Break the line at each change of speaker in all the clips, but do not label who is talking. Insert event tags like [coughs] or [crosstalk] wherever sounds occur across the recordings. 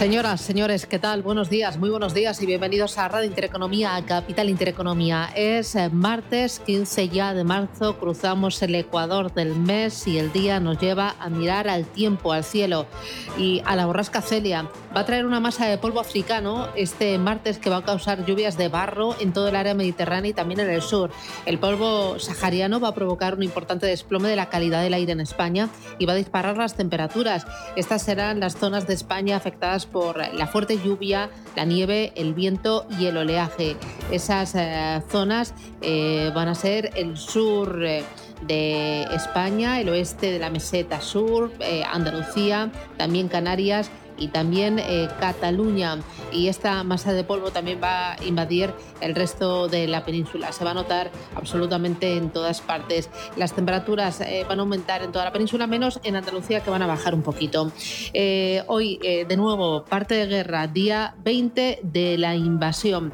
Señoras, señores, ¿qué tal? Buenos días, muy buenos días y bienvenidos a Radio Intereconomía, a Capital Intereconomía. Es eh, martes 15 ya de marzo, cruzamos el ecuador del mes y el día nos lleva a mirar al tiempo, al cielo y a la borrasca Celia. Va a traer una masa de polvo africano este martes que va a causar lluvias de barro en todo el área mediterránea y también en el sur. El polvo sahariano va a provocar un importante desplome de la calidad del aire en España y va a disparar las temperaturas. Estas serán las zonas de España afectadas por la fuerte lluvia, la nieve, el viento y el oleaje. Esas eh, zonas eh, van a ser el sur. Eh, de España, el oeste de la meseta sur, Andalucía, también Canarias y también eh, Cataluña. Y esta masa de polvo también va a invadir el resto de la península. Se va a notar absolutamente en todas partes. Las temperaturas eh, van a aumentar en toda la península, menos en Andalucía, que van a bajar un poquito. Eh, hoy, de nuevo, parte de guerra, día 20 de la invasión.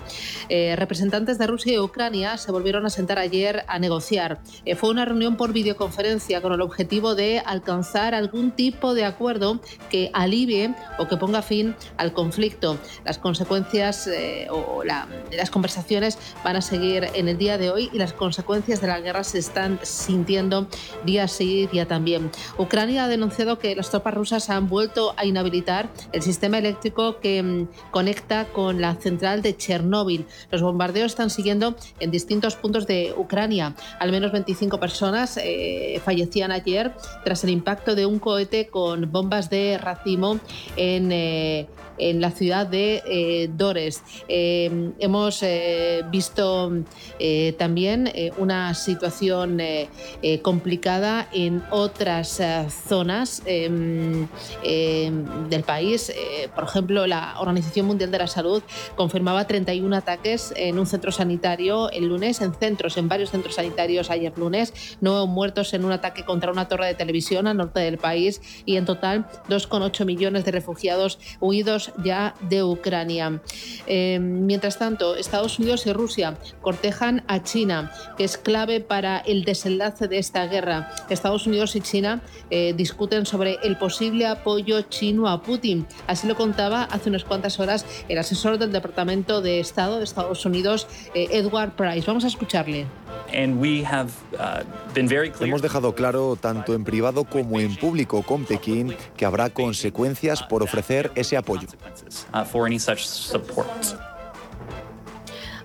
representantes de Rusia y Ucrania se volvieron a sentar ayer a negociar. fue una reunión por videoconferencia con el objetivo de alcanzar algún tipo de acuerdo que alivie o que ponga fin al conflicto. Las consecuencias eh, o las conversaciones van a seguir en el día de hoy y las consecuencias de la guerra se están sintiendo día sí, día también. Ucrania ha denunciado que las tropas rusas han vuelto a inhabilitar el sistema eléctrico que mm, conecta con la central de Chernóbil. Los bombardeos están siguiendo en distintos puntos de Ucrania. Al menos 25 personas eh, fallecían ayer tras el impacto de un cohete con bombas de racimo eh, en, la ciudad de eh, Dores. Eh, hemos visto también una situación complicada en otras zonas del país. por ejemplo, la Organización Mundial de la Salud confirmaba 31 ataques en un centro sanitario el lunes, en centros, en varios centros sanitarios ayer lunes, nueve muertos en un ataque contra una torre de televisión al norte del país y en total 2,8 millones de refugiados huidos ya de Ucrania. Eh, mientras tanto, Estados Unidos y Rusia cortejan a China, que es clave para el desenlace de esta guerra. Estados Unidos y China eh, discuten sobre el posible apoyo chino a Putin. Así lo contaba hace unas cuantas horas el asesor del Departamento de Estado de Estados Unidos, eh, Edward Price. Vamos a escucharle.
Uh, Hemos dejado claro, tanto en privado como en público con Pekín, que habrá consecuencias por ofrecer ese apoyo.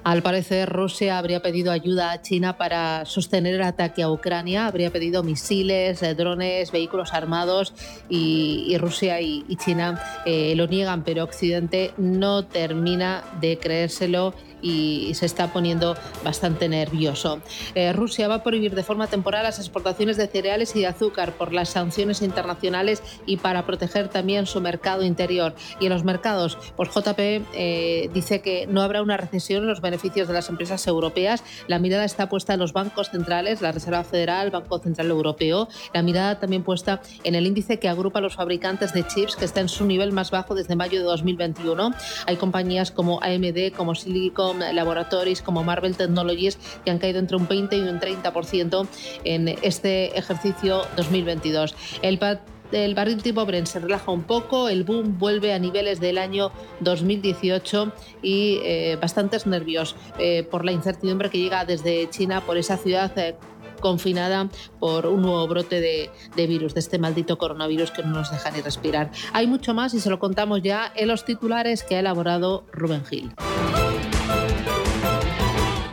Al parecer, Rusia habría pedido ayuda a China para sostener el ataque a Ucrania, habría pedido misiles, eh, drones, vehículos armados y, Rusia y, China eh, lo niegan, pero Occidente no termina de creérselo y se está poniendo bastante nervioso. Eh, Rusia va a prohibir de forma temporal las exportaciones de cereales y de azúcar por las sanciones internacionales y para proteger también su mercado interior. Y en los mercados, pues JP eh, dice que no habrá una recesión en los beneficios de las empresas europeas. La mirada está puesta en los bancos centrales, la Reserva Federal, Banco Central Europeo. La mirada también puesta en el índice que agrupa a los fabricantes de chips, que está en su nivel más bajo desde mayo de 2021. Hay compañías como AMD, como Silicon Laboratories, como Marvel Technologies, que han caído entre un 20 y un 30% en este ejercicio 2022. El el barril tipo Brent se relaja un poco, el boom vuelve a niveles del año 2018 y eh, bastantes nervios eh, por la incertidumbre que llega desde China por esa ciudad eh, confinada por un nuevo brote de, virus, de este maldito coronavirus que no nos deja ni respirar. Hay mucho más y se lo contamos ya en los titulares que ha elaborado Rubén Gil.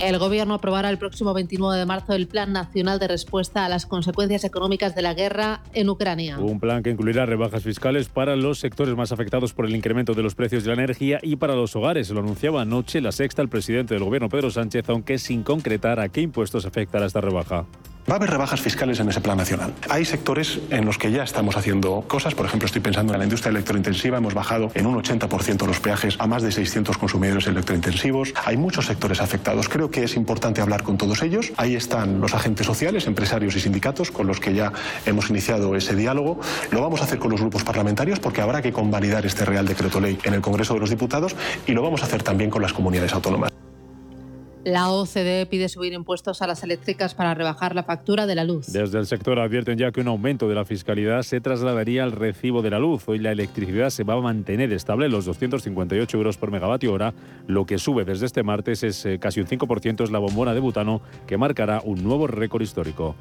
El Gobierno aprobará el próximo 29 de marzo el Plan Nacional de Respuesta a las Consecuencias Económicas de la Guerra en Ucrania.
Un plan que incluirá rebajas fiscales para los sectores más afectados por el incremento de los precios de la energía y para los hogares. Lo anunciaba anoche la sexta el presidente del Gobierno, Pedro Sánchez, aunque sin concretar a qué impuestos afectará esta rebaja.
Va a haber rebajas fiscales en ese plan nacional. Hay sectores en los que ya estamos haciendo cosas. Por ejemplo, estoy pensando en la industria electrointensiva. Hemos bajado en un 80% los peajes a más de 600 consumidores electrointensivos. Hay muchos sectores afectados. Creo que es importante hablar con todos ellos. Ahí están los agentes sociales, empresarios y sindicatos con los que ya hemos iniciado ese diálogo. Lo vamos a hacer con los grupos parlamentarios porque habrá que convalidar este Real Decreto Ley en el Congreso de los Diputados y lo vamos a hacer también con las comunidades autónomas.
La OCDE pide subir impuestos a las eléctricas para rebajar la factura de la luz.
Desde el sector advierten ya que un aumento de la fiscalidad se trasladaría al recibo de la luz. Hoy la electricidad se va a mantener estable en los 258 euros por megavatio hora. Lo que sube desde este martes es eh, casi un 5%, es la bombona de butano, que marcará un nuevo récord histórico.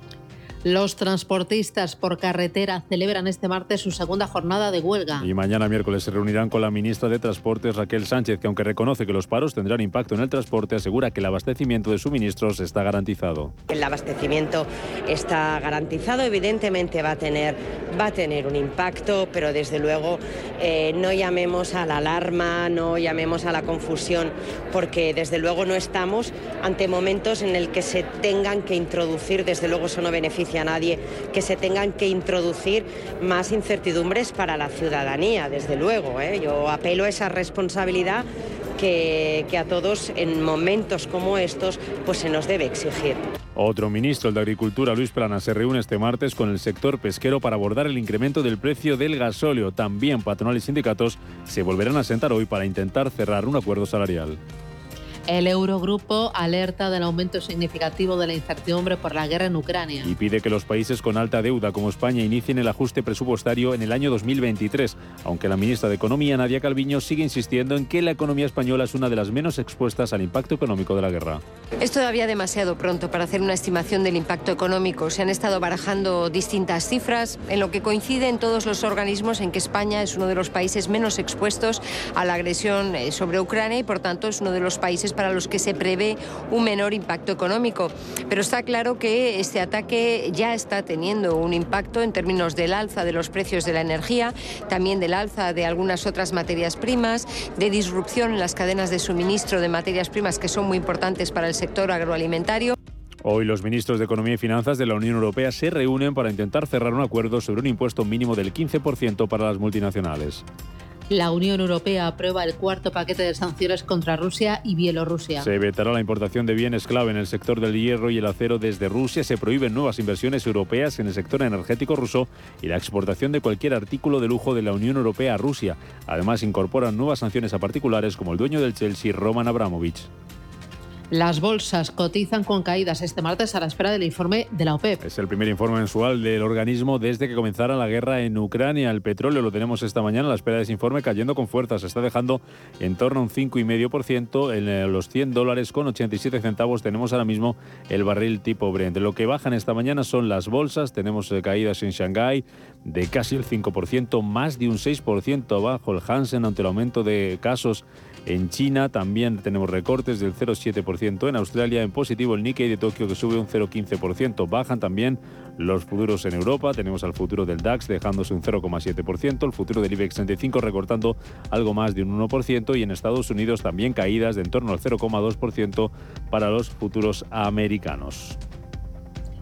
Los transportistas por carretera celebran este martes su segunda jornada de huelga.
Y mañana miércoles se reunirán con la ministra de Transportes Raquel Sánchez, que aunque reconoce que los paros tendrán impacto en el transporte, asegura que el abastecimiento de suministros está garantizado.
El abastecimiento está garantizado, evidentemente va a tener, va a tener un impacto, pero desde luego eh, no llamemos a la alarma, no llamemos a la confusión, porque desde luego no estamos ante momentos en el que se tengan que introducir, desde luego eso no beneficia a nadie que se tengan que introducir más incertidumbres para la ciudadanía, desde luego. ¿eh? Yo apelo a esa responsabilidad que, que, a todos en momentos como estos pues se nos debe exigir.
Otro ministro, el de Agricultura, Luis Plana, se reúne este martes con el sector pesquero para abordar el incremento del precio del gasóleo. También patronales y sindicatos se volverán a sentar hoy para intentar cerrar un acuerdo salarial.
El Eurogrupo alerta del aumento significativo de la incertidumbre por la guerra en Ucrania.
Y pide que los países con alta deuda como España inicien el ajuste presupuestario en el año 2023, aunque la ministra de Economía, Nadia Calviño, sigue insistiendo en que la economía española es una de las menos expuestas al impacto económico de la guerra.
Es todavía demasiado pronto para hacer una estimación del impacto económico. Se han estado barajando distintas cifras, en lo que coinciden todos los organismos en que España es uno de los países menos expuestos a la agresión eh, sobre Ucrania y, por tanto, es uno de los países para los que se prevé un menor impacto económico. Pero está claro que este ataque ya está teniendo un impacto en términos del alza de los precios de la energía, también del alza de algunas otras materias primas, de disrupción en las cadenas de suministro de materias primas que son muy importantes para el sector agroalimentario.
Hoy los ministros de Economía y Finanzas de la Unión Europea se reúnen para intentar cerrar un acuerdo sobre un impuesto mínimo del 15% para las multinacionales.
La Unión Europea aprueba el cuarto paquete de sanciones contra Rusia y Bielorrusia.
Se vetará la importación de bienes clave en el sector del hierro y el acero desde Rusia. Se prohíben nuevas inversiones europeas en el sector energético ruso y la exportación de cualquier artículo de lujo de la Unión Europea a Rusia. Además, incorporan nuevas sanciones a particulares como el dueño del Chelsea, Roman Abramovich.
Las bolsas cotizan con caídas este martes a la espera del informe de la OPEP.
Es el primer informe mensual del organismo desde que comenzara la guerra en Ucrania. El petróleo lo tenemos esta mañana a la espera de ese informe cayendo con fuerza. Se está dejando en torno a un 5,5% en eh, los 100 dólares con 87 centavos. Tenemos ahora mismo el barril tipo Brent. Lo que bajan esta mañana son las bolsas. Tenemos eh, caídas en Shanghái de casi el 5%, más de un 6% abajo el Hansen ante el aumento de casos en China también tenemos recortes del 0,7%. En Australia en positivo el Nikkei de Tokio que sube un 0,15%. Bajan también los futuros en Europa. Tenemos al futuro del DAX dejándose un 0,7%. El futuro del IBEX 35 recortando algo más de un 1%. Y en Estados Unidos también caídas de en torno al 0,2% para los futuros americanos.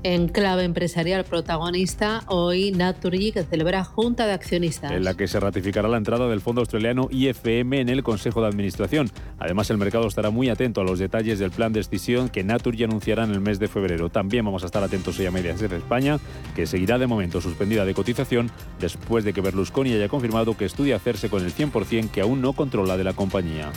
En clave empresarial protagonista, hoy Naturgy que celebra Junta de Accionistas.
En la que se ratificará la entrada del fondo australiano IFM en el Consejo de Administración. Además, el mercado estará muy atento a los detalles del plan de decisión que Naturgy anunciará en el mes de febrero. También vamos a estar atentos hoy a Mediaset España, que seguirá de momento suspendida de cotización después de que Berlusconi haya confirmado que estudia hacerse con el 100% que aún no controla de la compañía.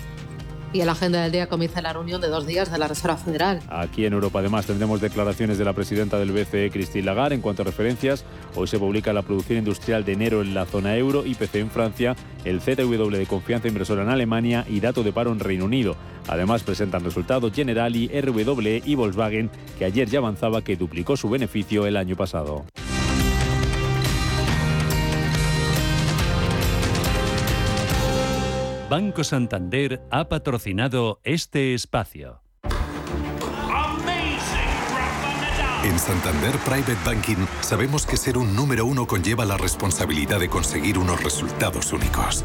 Y la agenda del día comienza la reunión de dos días de la Reserva Federal.
Aquí en Europa además tendremos declaraciones de la presidenta del BCE, Christine Lagarde, en cuanto a referencias. Hoy se publica la producción industrial de enero en la zona euro, IPC en Francia, el ZW de confianza inversora en Alemania y dato de paro en Reino Unido. Además presentan resultados Generali, RWE y Volkswagen, que ayer ya avanzaba que duplicó su beneficio el año pasado.
Banco Santander ha patrocinado este espacio.
En Santander Private Banking sabemos que ser un número uno conlleva la responsabilidad de conseguir unos resultados únicos.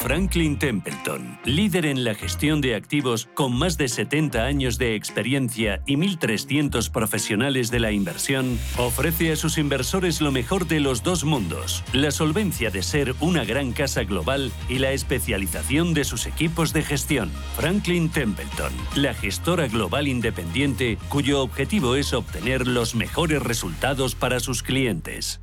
Franklin Templeton, líder en la gestión de activos con más de 70 años de experiencia y 1.300 profesionales de la inversión, ofrece a sus inversores lo mejor de los dos mundos, la solvencia de ser una gran casa global y la especialización de sus equipos de gestión. Franklin Templeton, la gestora global independiente cuyo objetivo es obtener los mejores resultados para sus clientes.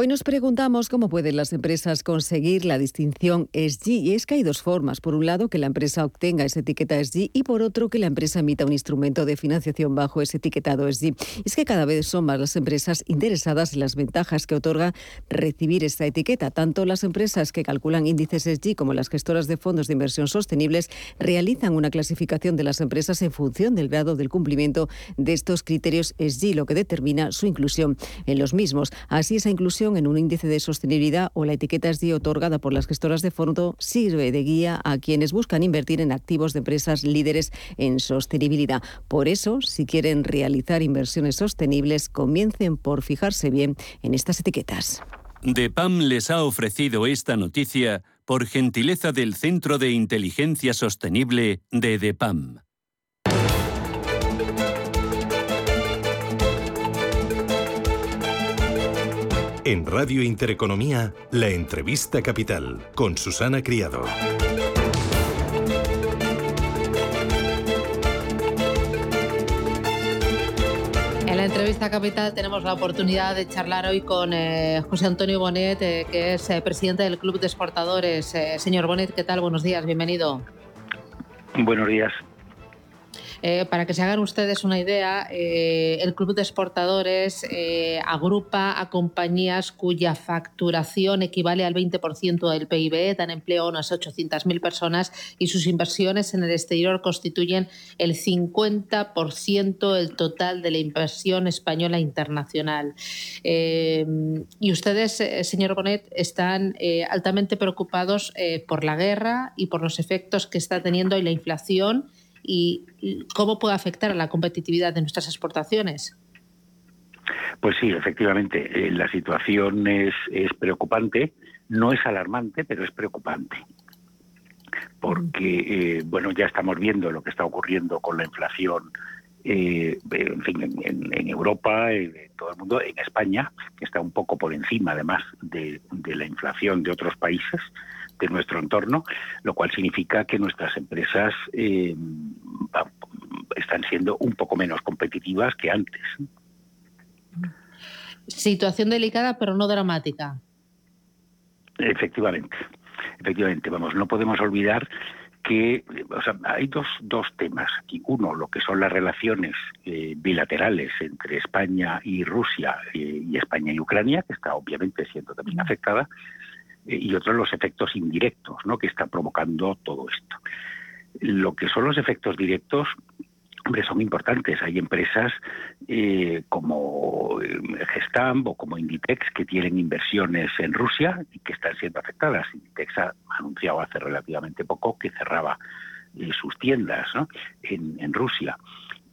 Hoy nos preguntamos cómo pueden las empresas conseguir la distinción SG. Y es que hay dos formas. Por un lado, que la empresa obtenga esa etiqueta SG y por otro, que la empresa emita un instrumento de financiación bajo ese etiquetado SG. Es que cada vez son más las empresas interesadas en las ventajas que otorga recibir esta etiqueta. Tanto las empresas que calculan índices SG como las gestoras de fondos de inversión sostenibles realizan una clasificación de las empresas en función del grado del cumplimiento de estos criterios SG, lo que determina su inclusión en los mismos. Así, esa inclusión en un índice de sostenibilidad o la etiqueta SDI otorgada por las gestoras de fondo sirve de guía a quienes buscan invertir en activos de empresas líderes en sostenibilidad. Por eso, si quieren realizar inversiones sostenibles, comiencen por fijarse bien en estas etiquetas.
DEPAM les ha ofrecido esta noticia por gentileza del Centro de Inteligencia Sostenible de DEPAM.
En Radio Intereconomía, la entrevista capital con Susana Criado.
En la entrevista capital tenemos la oportunidad de charlar hoy con eh, José Antonio Bonet, eh, que es eh, presidente del Club de Exportadores. señor Bonet, ¿qué tal? Buenos días, bienvenido.
Buenos días.
Eh, para que se hagan ustedes una idea, eh, el Club de Exportadores eh, agrupa a compañías cuya facturación equivale al 20% del PIB, dan empleo a unas 800.000 personas y sus inversiones en el exterior constituyen el 50% del total de la inversión española internacional. y ustedes, señor Bonet, están altamente preocupados por la guerra y por los efectos que está teniendo y la inflación y cómo puede afectar a la competitividad de nuestras exportaciones.
Pues sí, efectivamente, eh, la situación es, preocupante, no es alarmante, pero es preocupante porque eh, bueno ya estamos viendo lo que está ocurriendo con la inflación eh, en fin, en, Europa, en todo el mundo, en España, que está un poco por encima además de, la inflación de otros países de nuestro entorno, lo cual significa que nuestras empresas eh, están siendo un poco menos competitivas que antes.
Situación delicada, pero no dramática.
Efectivamente, efectivamente, vamos, no podemos olvidar que o sea, hay dos, dos temas aquí. Uno, lo que son las relaciones eh, bilaterales entre España y Rusia eh, y España y Ucrania, que está obviamente siendo también afectada, y otro, los efectos indirectos que está provocando todo esto. Lo que son los efectos directos Hombre, son importantes. Hay empresas eh, como eh, Gestamp o como Inditex que tienen inversiones en Rusia y que están siendo afectadas. Inditex ha anunciado hace relativamente poco que cerraba eh, sus tiendas en, Rusia.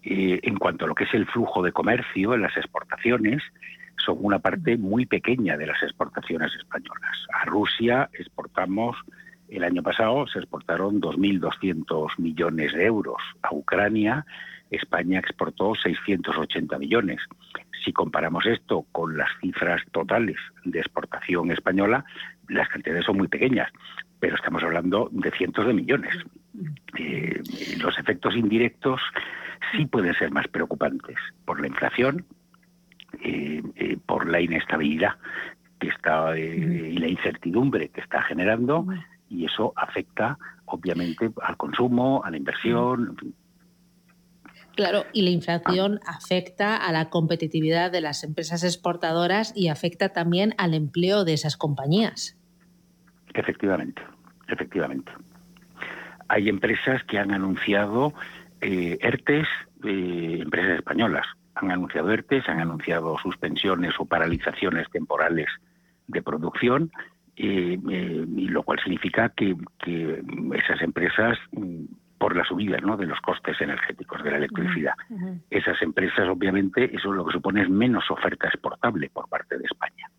en cuanto a lo que es el flujo de comercio, en las exportaciones, son una parte muy pequeña de las exportaciones españolas. A Rusia exportamos el año pasado se exportaron 2.200 millones de euros. A Ucrania, España exportó 680 millones. Si comparamos esto con las cifras totales de exportación española, las cantidades son muy pequeñas, pero estamos hablando de cientos de millones. Eh, los efectos indirectos sí pueden ser más preocupantes por la inflación, por la inestabilidad que está y la incertidumbre que está generando y eso afecta obviamente al consumo, a la inversión.
Claro, y la inflación afecta a la competitividad de las empresas exportadoras y afecta también al empleo de esas compañías.
Efectivamente, efectivamente. Hay empresas que han anunciado eh, ERTES, eh, empresas españolas, han anunciado ERTES, han anunciado suspensiones o paralizaciones temporales de producción eh, eh, y lo cual significa que, esas empresas mm, por la subida ¿no? de los costes energéticos de la electricidad. Esas empresas, obviamente, eso lo que supone es menos oferta exportable por parte de España.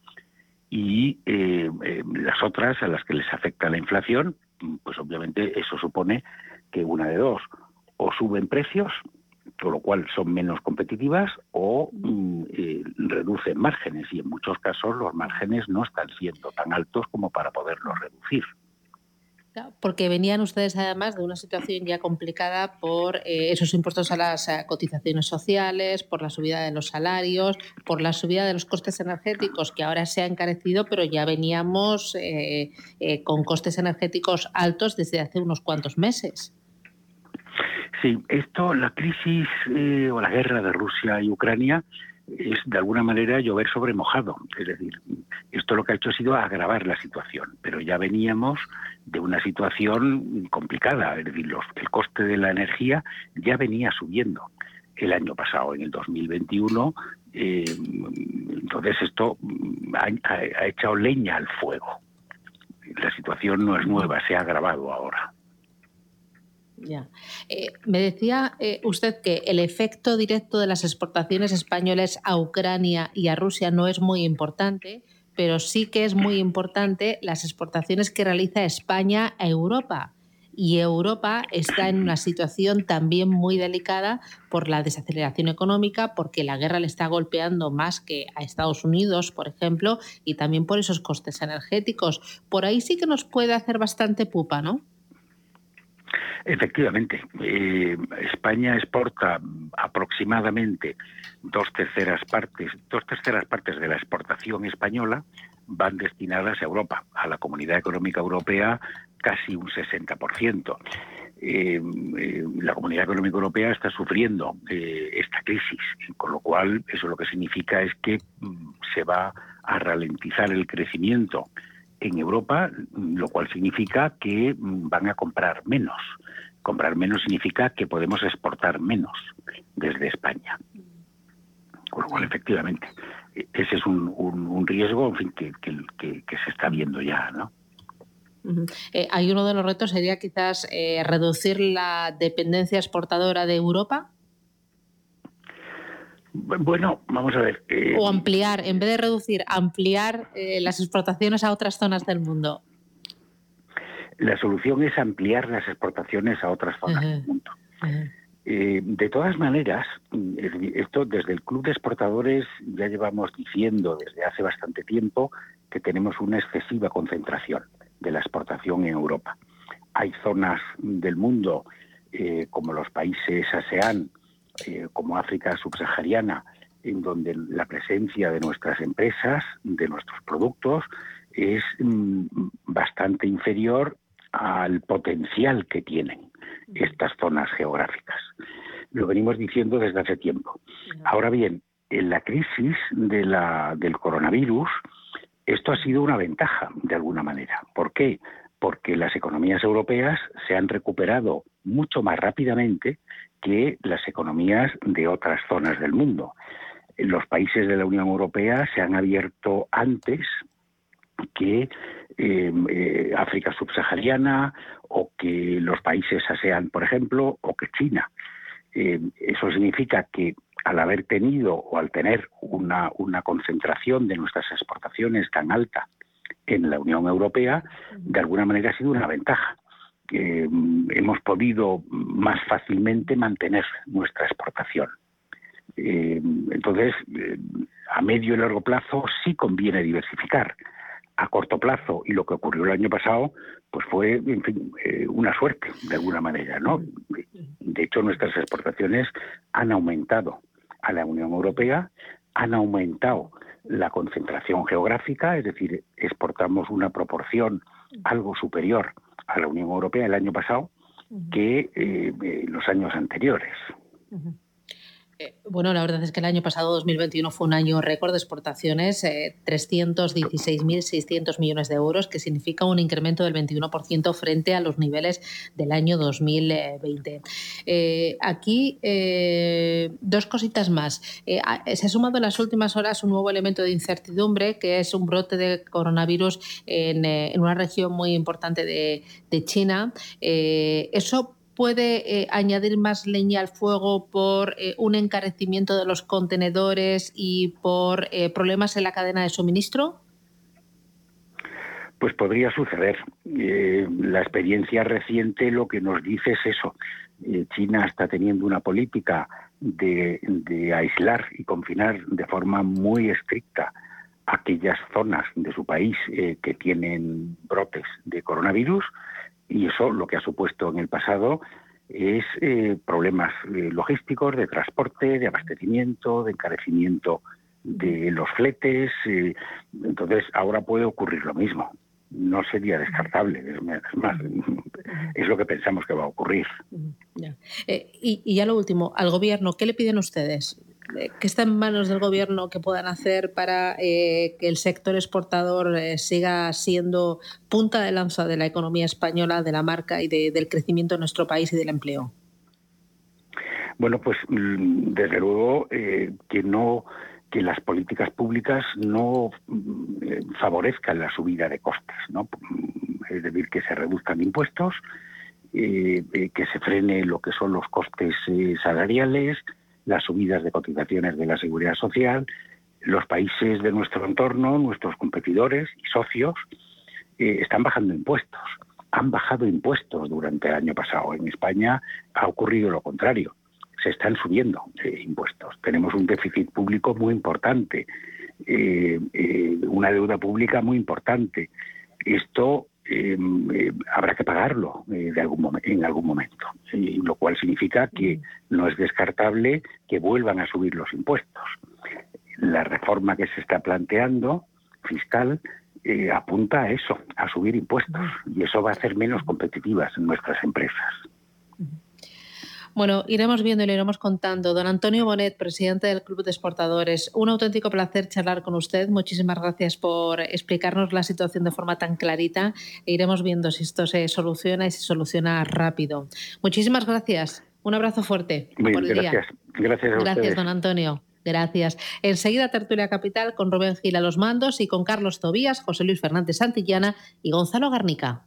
Y eh, las otras a las que les afecta la inflación, pues obviamente eso supone que una de dos, o suben precios con lo cual son menos competitivas o mm, eh, reducen márgenes y en muchos casos los márgenes no están siendo tan altos como para poderlos reducir.
Porque venían ustedes además de una situación ya complicada por eh, esos impuestos a las eh, cotizaciones sociales, por la subida de los salarios, por la subida de los costes energéticos que ahora se ha encarecido, pero ya veníamos con costes energéticos altos desde hace unos cuantos meses.
Sí, esto, la crisis eh, o la guerra de Rusia y Ucrania es de alguna manera llover sobre mojado. Es decir, esto lo que ha hecho ha sido agravar la situación, pero ya veníamos de una situación complicada. Es decir, el coste de la energía ya venía subiendo el año pasado, en el 2021. Eh, entonces esto ha echado leña al fuego. La situación no es nueva, se ha agravado ahora.
Ya. Eh, me decía eh, usted que el efecto directo de las exportaciones españolas a Ucrania y a Rusia no es muy importante, pero sí que es muy importante las exportaciones que realiza España a Europa. Y Europa está en una situación también muy delicada por la desaceleración económica, porque la guerra le está golpeando más que a Estados Unidos, por ejemplo, y también por esos costes energéticos. Por ahí sí que nos puede hacer bastante pupa, ¿no?
Efectivamente, eh, España exporta aproximadamente dos terceras partes, dos terceras partes de la exportación española van destinadas a Europa, a la Comunidad Económica Europea casi un 60%. Eh, eh, la Comunidad Económica Europea está sufriendo esta crisis, con lo cual eso lo que significa es que mm, se va a ralentizar el crecimiento en Europa, lo cual significa que mm, van a comprar menos. Comprar menos significa que podemos exportar menos desde España. Con lo cual, efectivamente, ese es un, riesgo en fin, que, se está viendo ya, ¿no?
Eh, hay uno de los retos sería quizás eh, reducir la dependencia exportadora de Europa.
Bueno, vamos a ver.
Eh, o ampliar, en vez de reducir, ampliar las exportaciones a otras zonas del mundo.
La solución es ampliar las exportaciones a otras zonas del mundo. Eh, de todas maneras, esto desde el Club de Exportadores ya llevamos diciendo desde hace bastante tiempo que tenemos una excesiva concentración de la exportación en Europa. Hay zonas del mundo eh, como los países ASEAN, eh, como África subsahariana, en donde la presencia de nuestras empresas, de nuestros productos, es mm, bastante inferior al potencial que tienen estas zonas geográficas. Lo venimos diciendo desde hace tiempo. Ahora bien, en la crisis de la, del coronavirus, esto ha sido una ventaja, de alguna manera. ¿Por qué? Porque las economías europeas se han recuperado mucho más rápidamente que las economías de otras zonas del mundo. Los países de la Unión Europea se han abierto antes que em, eh, África subsahariana o que los países ASEAN, por ejemplo, o que China. Em, eso significa que al haber tenido o al tener una, una concentración de nuestras exportaciones tan alta en la Unión Europea, de alguna manera ha sido una ventaja. Em, hemos podido más fácilmente mantener nuestra exportación. entonces, a medio y largo plazo sí conviene diversificar a corto plazo y lo que ocurrió el año pasado, pues fue, en fin, eh, una suerte, de alguna manera, ¿no? De hecho, nuestras exportaciones han aumentado a la Unión Europea, han aumentado la concentración geográfica, es decir, exportamos una proporción algo superior a la Unión Europea el año pasado que eh, los años anteriores.
Eh, bueno, la verdad es que el año pasado, 2021, fue un año récord de exportaciones, 316.600 eh, millones de euros, que significa un incremento del 21% frente a los niveles del año 2020. Eh, aquí, dos cositas más. se ha sumado en las últimas horas un nuevo elemento de incertidumbre, que es un brote de coronavirus en, una región muy importante de, de China. eso puede eh, añadir más leña al fuego por eh, un encarecimiento de los contenedores y por eh, problemas en la cadena de suministro?
Pues podría suceder. la experiencia reciente lo que nos dice es eso. China está teniendo una política de, de aislar y confinar de forma muy estricta aquellas zonas de su país que tienen brotes de coronavirus y eso lo que ha supuesto en el pasado es eh, problemas eh, logísticos, de transporte, de abastecimiento, de encarecimiento de los fletes. Eh, entonces, ahora puede ocurrir lo mismo. No sería descartable, es más, es lo que pensamos que va a ocurrir.
y, y ya lo último, al gobierno, ¿qué le piden ustedes? ¿Qué está en manos del gobierno que puedan hacer para eh, que el sector exportador eh, siga siendo punta de lanza de la economía española, de la marca y del crecimiento de nuestro país y del empleo?
Bueno, pues mm, desde luego eh, que no que las políticas públicas no mm, favorezcan la subida de costes, ¿no? Es decir, que se reduzcan impuestos, que se frene lo que son los costes salariales, las subidas de cotizaciones de la seguridad social, los países de nuestro entorno, nuestros competidores y socios, eh, están bajando impuestos. Han bajado impuestos durante el año pasado. En España ha ocurrido lo contrario. Se están subiendo eh, impuestos. Tenemos un déficit público muy importante, eh, una deuda pública muy importante. Esto Em, eh, habrá que pagarlo eh, de algún en algún momento, lo cual significa que no es descartable que vuelvan a subir los impuestos. La reforma que se está planteando, fiscal, eh, apunta a eso, a subir impuestos, y eso va a hacer menos competitivas nuestras empresas.
Bueno, iremos viendo y le iremos contando. Don Antonio Bonet, presidente del Club de Exportadores, un auténtico placer charlar con usted. Muchísimas gracias por explicarnos la situación de forma tan clarita. E iremos viendo si esto se soluciona y se soluciona rápido. Muchísimas gracias. Un abrazo fuerte.
Muy gracias. Gracias, a
gracias don Antonio. Gracias. Enseguida Tertulia Capital con Rubén Gil a los mandos y con Carlos Tobías, José Luis Fernández Santillana y Gonzalo Garnica.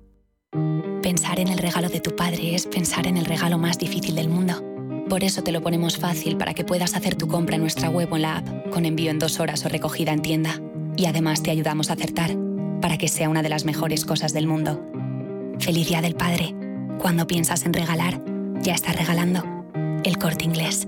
Pensar en el regalo de tu padre es pensar en el regalo más difícil del mundo. Por eso te lo ponemos fácil para que puedas hacer tu compra en nuestra web o en la app, con envío en dos horas o recogida en tienda. Y además te ayudamos a acertar, para que sea una de las mejores cosas del mundo. Feliz Día del Padre. Cuando piensas en regalar, ya estás regalando. El corte inglés.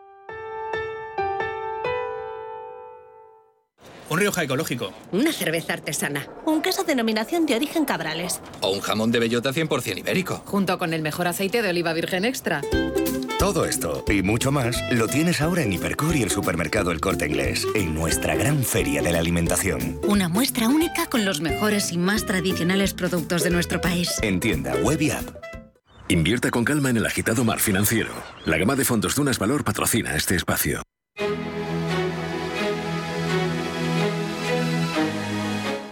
Un Rioja ecológico.
Una cerveza artesana.
Un queso denominación de origen Cabrales.
O un jamón de bellota 100% ibérico.
Junto con el mejor aceite de oliva virgen extra.
Todo esto y mucho más lo tienes ahora en Hipercor y el supermercado El Corte Inglés, en nuestra gran feria de la alimentación.
Una muestra única con los mejores y más tradicionales productos de nuestro país.
En tienda, web y app.
Invierta con calma en el agitado mar financiero. La gama de fondos Dunas Valor patrocina este espacio.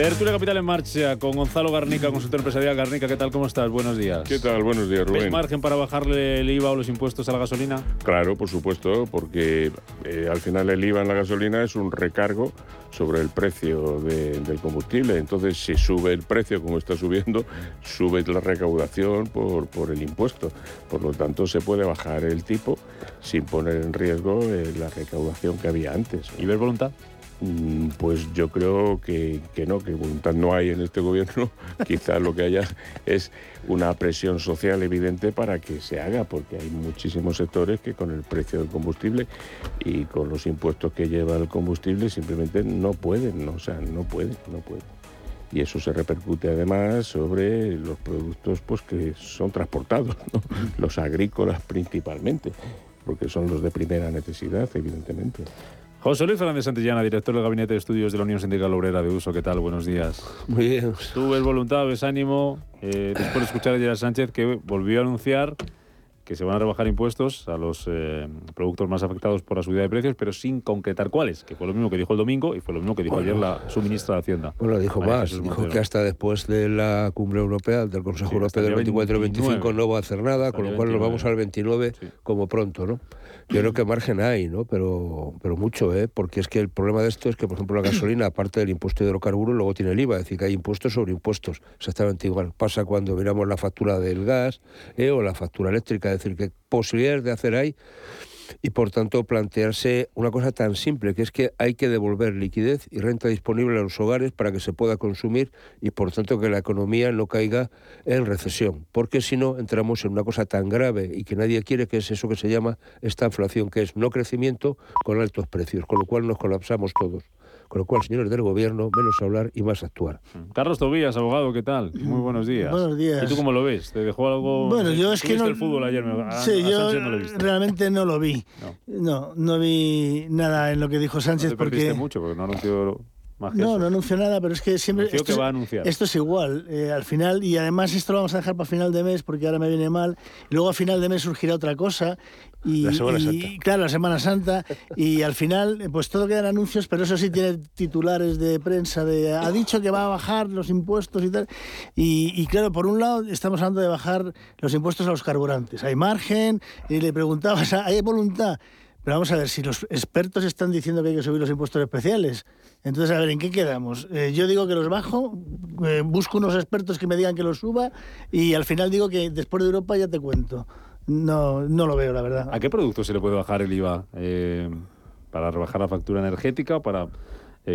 Tertulia Capital en marcha con Gonzalo Garnica, consultor empresarial. Garnica, ¿qué tal? ¿Cómo estás? Buenos días.
¿Qué tal? Buenos días, Rubén.
¿Hay margen para bajarle el IVA o los impuestos a la gasolina?
Claro, por supuesto, porque eh, al final el IVA en la gasolina es un recargo sobre el precio del combustible. Entonces, si sube el precio como está subiendo, sube la recaudación por, por el impuesto. Por lo tanto, se puede bajar el tipo sin poner en riesgo eh, la recaudación que había antes.
¿Y ver voluntad?
Mm, pues yo creo que, no, que voluntad no hay en este gobierno. [laughs] Quizás lo que haya es una presión social evidente para que se haga, porque hay muchísimos sectores que con el precio del combustible y con los impuestos que lleva el combustible simplemente no pueden, o sea, no pueden, no pueden. Y eso se repercute además sobre los productos pues, que son transportados, [laughs] los agrícolas principalmente, porque son los de primera necesidad, evidentemente.
José Luis Fernández Santillana, director del Gabinete de Estudios de la Unión Sindical Obrera de Uso. ¿Qué tal? Buenos días.
Muy bien.
¿Tú ves voluntad, ves ánimo? Eh, después de escuchar a Gerard Sánchez que volvió a anunciar que se van a rebajar impuestos a los eh, productos más afectados por la subida de precios, pero sin concretar cuáles, que fue lo mismo que dijo el domingo y fue lo mismo que dijo ayer la suministra de Hacienda.
Bueno, dijo más, dijo que hasta después de la cumbre europea, del Consejo Europeo del 24 y 25 no va a hacer nada, con lo cual nos vamos al 29 como pronto, ¿no? Yo creo que margen hay, ¿no? Pero, pero mucho, ¿eh? Porque es que el problema de esto es que, por ejemplo, la gasolina, [clears throat] aparte del impuesto de hidrocarburos, luego tiene el IVA, es decir, que hay impuestos sobre impuestos, exactamente igual. Pasa cuando miramos la factura del gas ¿eh? o la factura eléctrica, es decir, que posibilidades de hacer hay y por tanto plantearse una cosa tan simple, que es que hay que devolver liquidez y renta disponible a los hogares para que se pueda consumir y por tanto que la economía no caiga en recesión, porque si no entramos en una cosa tan grave y que nadie quiere, que es eso que se llama esta inflación, que es no crecimiento con altos precios, con lo cual nos colapsamos todos. Con lo cual, señores del gobierno, menos hablar y más actuar.
Carlos Tobías, abogado, ¿qué tal? Muy buenos días.
Buenos días.
¿Y tú cómo lo ves? ¿Te dejó algo?
Bueno, yo es que no.
el fútbol ayer?
sí, yo realmente no lo vi. No. no. vi nada en lo que dijo Sánchez
no
te
porque. mucho, porque no anunció
no, no anunció nada, pero es que siempre.
Esto, que va a anunciar.
esto es igual. Eh, al final, y además esto lo vamos a dejar para final de mes porque ahora me viene mal. Y luego a final de mes surgirá otra cosa. Y,
la Semana Santa.
claro, la Semana Santa. y al final, pues todo quedan anuncios, pero eso sí tiene titulares de prensa de ha dicho que va a bajar los impuestos y tal. Y, y claro, por un lado estamos hablando de bajar los impuestos a los carburantes. Hay margen, y le preguntabas, ¿hay voluntad? Pero vamos a ver, si los expertos están diciendo que hay que subir los impuestos especiales, entonces, a ver, ¿en qué quedamos? Eh, yo digo que los bajo, eh, busco unos expertos que me digan que los suba y al final digo que después de Europa ya te cuento. No, no lo veo, la verdad.
¿A qué producto se le puede bajar el IVA? Eh, ¿Para rebajar la factura energética o para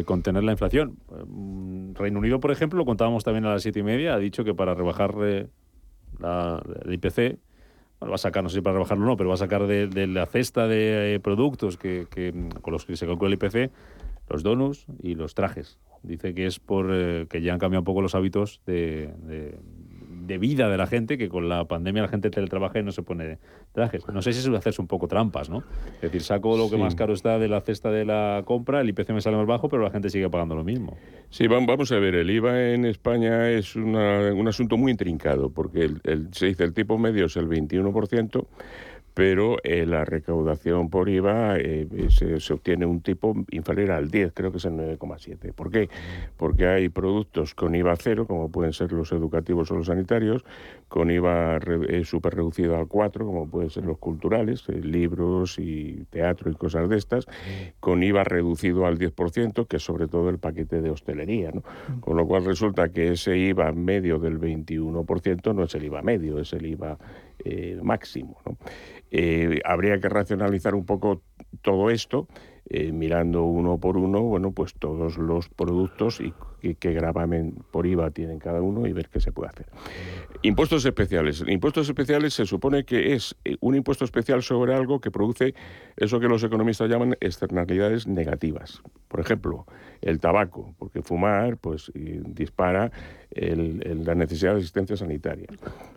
contener la inflación? Mm, Reino Unido, por ejemplo, lo contábamos también a las siete y media, ha dicho que para rebajar la, el IPC va a sacar, no sé si para rebajarlo o no, pero va a sacar de, la cesta de productos que, con los que se calcula el IPC los donuts y los trajes. Dice que es por eh, que ya han cambiado un poco los hábitos de, de, vida de la gente, que con la pandemia la gente teletrabaja y no se pone trajes. No sé si es hacerse un poco trampas, ¿no? Es decir, saco lo que más caro está de la cesta de la compra, el IPC me sale más bajo, pero la gente sigue pagando lo mismo.
Sí, vamos a ver, el IVA en España es un asunto muy intrincado, porque el, se dice el tipo medio es el 21%, pero eh, la recaudación por IVA eh, se, obtiene un tipo inferior al 10, creo que es el 9,7. ¿Por qué? Porque hay productos con IVA cero, como pueden ser los educativos o los sanitarios, con IVA eh, súper reducido al 4, como pueden ser los culturales, libros y teatro y cosas de estas, con IVA reducido al 10%, que es sobre todo el paquete de hostelería. ¿no? Con lo cual resulta que ese IVA medio del 21% no es el IVA medio, es el IVA máximo. ¿no? Eh, habría que racionalizar un poco todo esto, eh, mirando uno por uno, bueno, pues todos los productos y qué gravamen por IVA tienen cada uno y ver qué se puede hacer. Impuestos especiales. Impuestos especiales se supone que es eh, un impuesto especial sobre algo que produce eso que los economistas llaman externalidades negativas. Por ejemplo, el tabaco, porque fumar pues dispara la necesidad de asistencia sanitaria.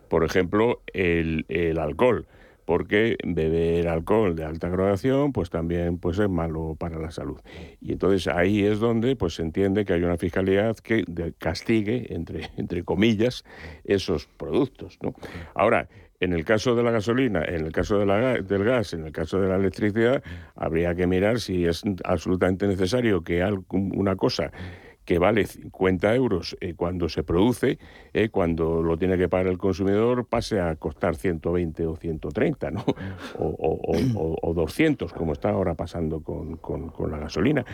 Por ejemplo, el, el alcohol porque beber alcohol de alta graduación pues también pues es malo para la salud. Y entonces ahí es donde pues se entiende que hay una fiscalidad que castigue entre entre comillas esos productos, ¿no? Ahora, en el caso de la gasolina, en el caso del gas, en el caso de la electricidad, habría que mirar si es absolutamente necesario que una cosa que vale 50 euros eh, cuando se produce, eh, cuando lo tiene que pagar el consumidor, pase a costar 120 o 130, ¿no? O, 200, como está ahora pasando con, la gasolina.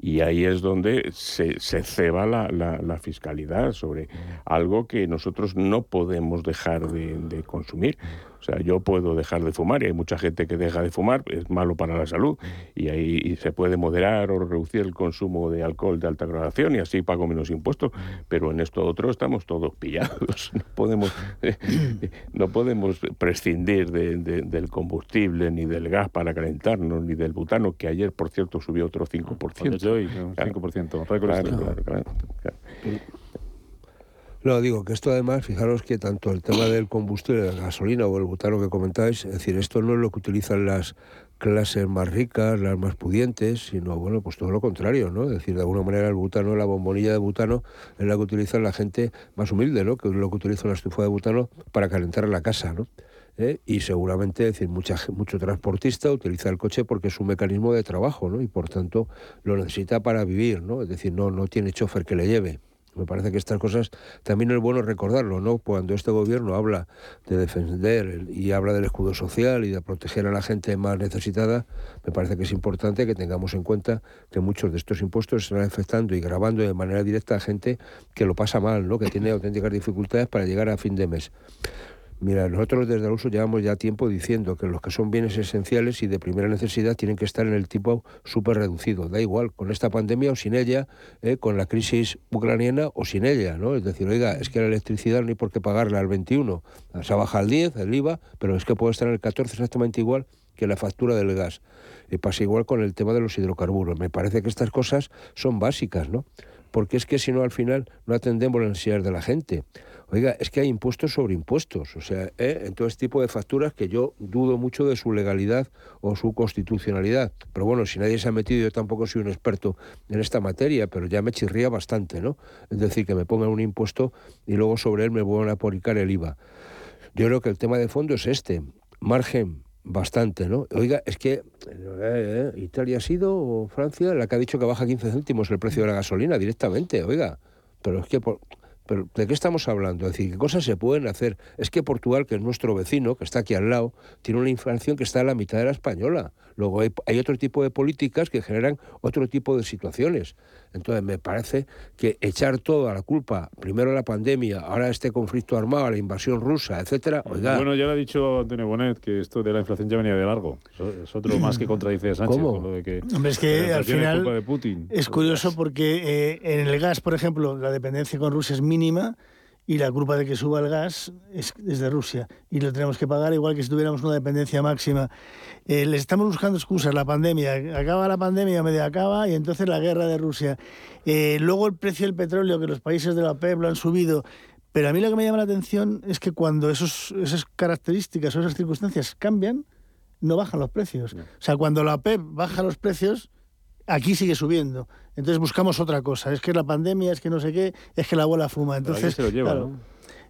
Y ahí es donde se, ceba la, fiscalidad sobre algo que nosotros no podemos dejar de consumir. O sea, yo puedo dejar de fumar y hay mucha gente que deja de fumar, es malo para la salud y ahí se puede moderar o reducir el consumo de alcohol de alta gradación y así pago menos impuestos, pero en esto otro estamos todos pillados. [laughs] No podemos, [laughs] no podemos prescindir del combustible ni del gas para calentarnos ni del butano, que ayer, por cierto, subió otro 5%.
Hoy, un 5%, claro, claro,
no, digo que esto además, fijaros que tanto el tema del combustible, la gasolina o el butano que comentáis, es decir, esto no es lo que utilizan las clases más ricas, las más pudientes, sino, bueno, pues todo lo contrario, ¿no? Es decir, de alguna manera el butano, la bombonilla de butano, es la que utiliza la gente más humilde, ¿no? Que es lo que utiliza la estufa de butano para calentar la casa, ¿no? ¿eh? y seguramente decir mucha, mucho transportista utiliza el coche porque es un mecanismo de trabajo ¿no? y por tanto lo necesita para vivir, ¿no? es decir, no, no tiene chofer que le lleve. Me parece que estas cosas también es bueno recordarlo, ¿no? Cuando este gobierno habla de defender y habla del escudo social y de proteger a la gente más necesitada, me parece que es importante que tengamos en cuenta que muchos de estos impuestos están afectando y grabando de manera directa a gente que lo pasa mal, ¿no? Que tiene auténticas dificultades para llegar a fin de mes. Mira, nosotros desde el uso llevamos ya tiempo diciendo que los que son bienes esenciales y de primera necesidad tienen que estar en el tipo súper reducido. Da igual, con esta pandemia o sin ella, eh, con la crisis ucraniana o sin ella, ¿no? Es decir, oiga, es que la electricidad no hay por qué pagarla al 21. Se baja al 10, el IVA, pero es que puede estar en el 14 exactamente igual que la factura del gas. Y pasa igual con el tema de los hidrocarburos. Me parece que estas cosas son básicas, ¿no? Porque es que si no, al final no atendemos las necesidades de la gente. Oiga, es que hay impuestos sobre impuestos, o sea, ¿eh? en todo este tipo de facturas que yo dudo mucho de su legalidad o su constitucionalidad. Pero bueno, si nadie se ha metido, yo tampoco soy un experto en esta materia, pero ya me chirría bastante, ¿no? Es decir, que me pongan un impuesto y luego sobre él me vuelvan a aplicar el IVA. Yo creo que el tema de fondo es este, margen bastante, ¿no? Oiga, es que eh, eh, Italia ha sido, o Francia, la que ha dicho que baja 15 céntimos el precio de la gasolina directamente, oiga, pero es que... Por, pero ¿de qué estamos hablando? Es decir, ¿qué cosas se pueden hacer? Es que Portugal, que es nuestro vecino, que está aquí al lado, tiene una inflación que está a la mitad de la española. Luego hay, otro tipo de políticas que generan otro tipo de situaciones. Entonces me parece que echar todo a la culpa, primero la pandemia, ahora este conflicto armado, la invasión rusa, etcétera,
Bueno, ya lo ha dicho Antonio Bonet que esto de la inflación ya venía de largo. Es otro más que contradice a Sánchez.
¿Cómo?
lo de que
Hombre, es que al final es curioso porque eh, en el gas, por ejemplo, la dependencia con Rusia es mínima y la culpa de que suba el gas es, de Rusia y lo tenemos que pagar igual que si tuviéramos una dependencia máxima. Eh, les estamos buscando excusas, la pandemia, acaba la pandemia, medio acaba y entonces la guerra de Rusia. Eh, luego el precio del petróleo, que los países de la OPEP lo han subido, pero a mí lo que me llama la atención es que cuando esos, esas características o esas circunstancias cambian, no bajan los precios. O sea, cuando la OPEP baja los precios, aquí sigue subiendo. Entonces buscamos otra cosa. Es que la pandemia, es que no sé qué, es que la abuela fuma. Entonces,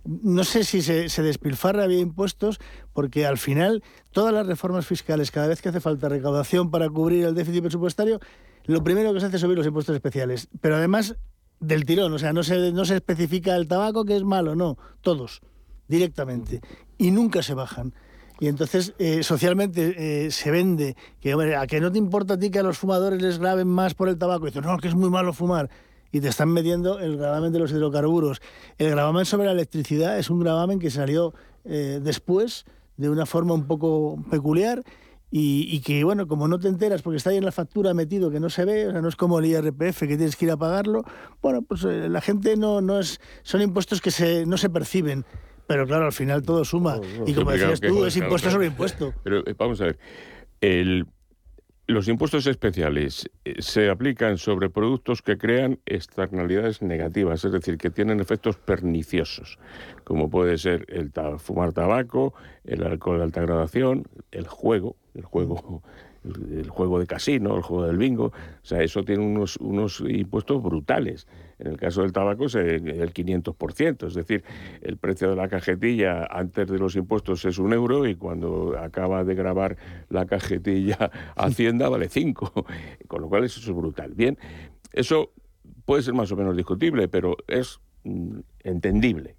¿no? sé si se, se, despilfarra vía impuestos, porque al final todas las reformas fiscales, cada vez que hace falta recaudación para cubrir el déficit presupuestario, lo primero que se hace es subir los impuestos especiales. Pero además del tirón, o sea, no se, no se especifica el tabaco que es malo, no, todos, directamente. Y nunca se bajan. Y entonces eh, socialmente eh, se vende que, hombre, a que no te importa a ti que a los fumadores les graben más por el tabaco. Y no, que es muy malo fumar. Y te están metiendo el gravamen de los hidrocarburos. El gravamen sobre la electricidad es un gravamen que salió eh, después de una forma un poco peculiar y, que, bueno, como no te enteras porque está ahí en la factura metido que no se ve, o sea, no es como el IRPF que tienes que ir a pagarlo, bueno, pues la gente no, no es, son impuestos que se, no se perciben. Pero claro, al final todo suma. y como decías tú, es impuesto sobre impuesto.
Pero eh, vamos a ver, el, los impuestos especiales eh, se aplican sobre productos que crean externalidades negativas, es decir, que tienen efectos perniciosos, como puede ser el fumar tabaco, el alcohol de alta gradación, el juego, el juego el juego de casino, el juego del bingo, o sea, eso tiene unos, unos impuestos brutales. En el caso del tabaco es el 500%, es decir, el precio de la cajetilla antes de los impuestos es un euro y cuando acaba de grabar la cajetilla [laughs] Hacienda vale 5, con lo cual eso es brutal. Bien, eso puede ser más o menos discutible, pero es mm, entendible.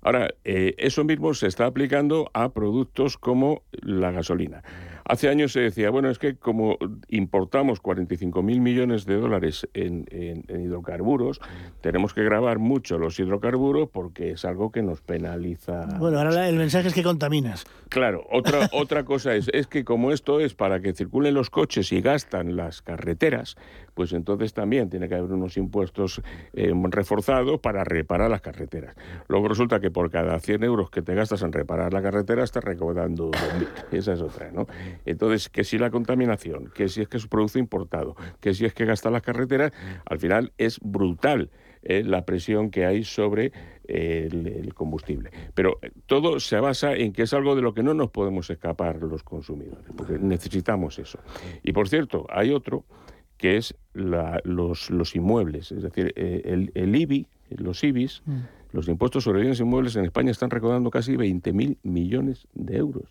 Ahora, eh, eso mismo se está aplicando a productos como la gasolina. Hace años se decía, bueno, es que como importamos 45 mil millones de dólares en, hidrocarburos, tenemos que grabar mucho los hidrocarburos porque es algo que nos penaliza.
Bueno, ahora el mensaje es que contaminas.
Claro, otra, [laughs] otra cosa es, es que como esto es para que circulen los coches y gastan las carreteras, pues entonces también tiene que haber unos impuestos eh, reforzados para reparar las carreteras. Luego resulta que por cada 100 euros que te gastas en reparar la carretera estás recaudando 2.000. [laughs] Esa es otra, ¿no? Entonces, que si la contaminación, que si es que es producto importado, que si es que gasta las carreteras, al final es brutal. Eh, la presión que hay sobre eh, el, combustible. Pero todo se basa en que es algo de lo que no nos podemos escapar los consumidores, porque necesitamos eso. Y por cierto, hay otro que es los, los, inmuebles, es decir, el, el, IBI, los IBIs, mm. los impuestos sobre bienes inmuebles en España están recaudando casi 20.000 millones de euros.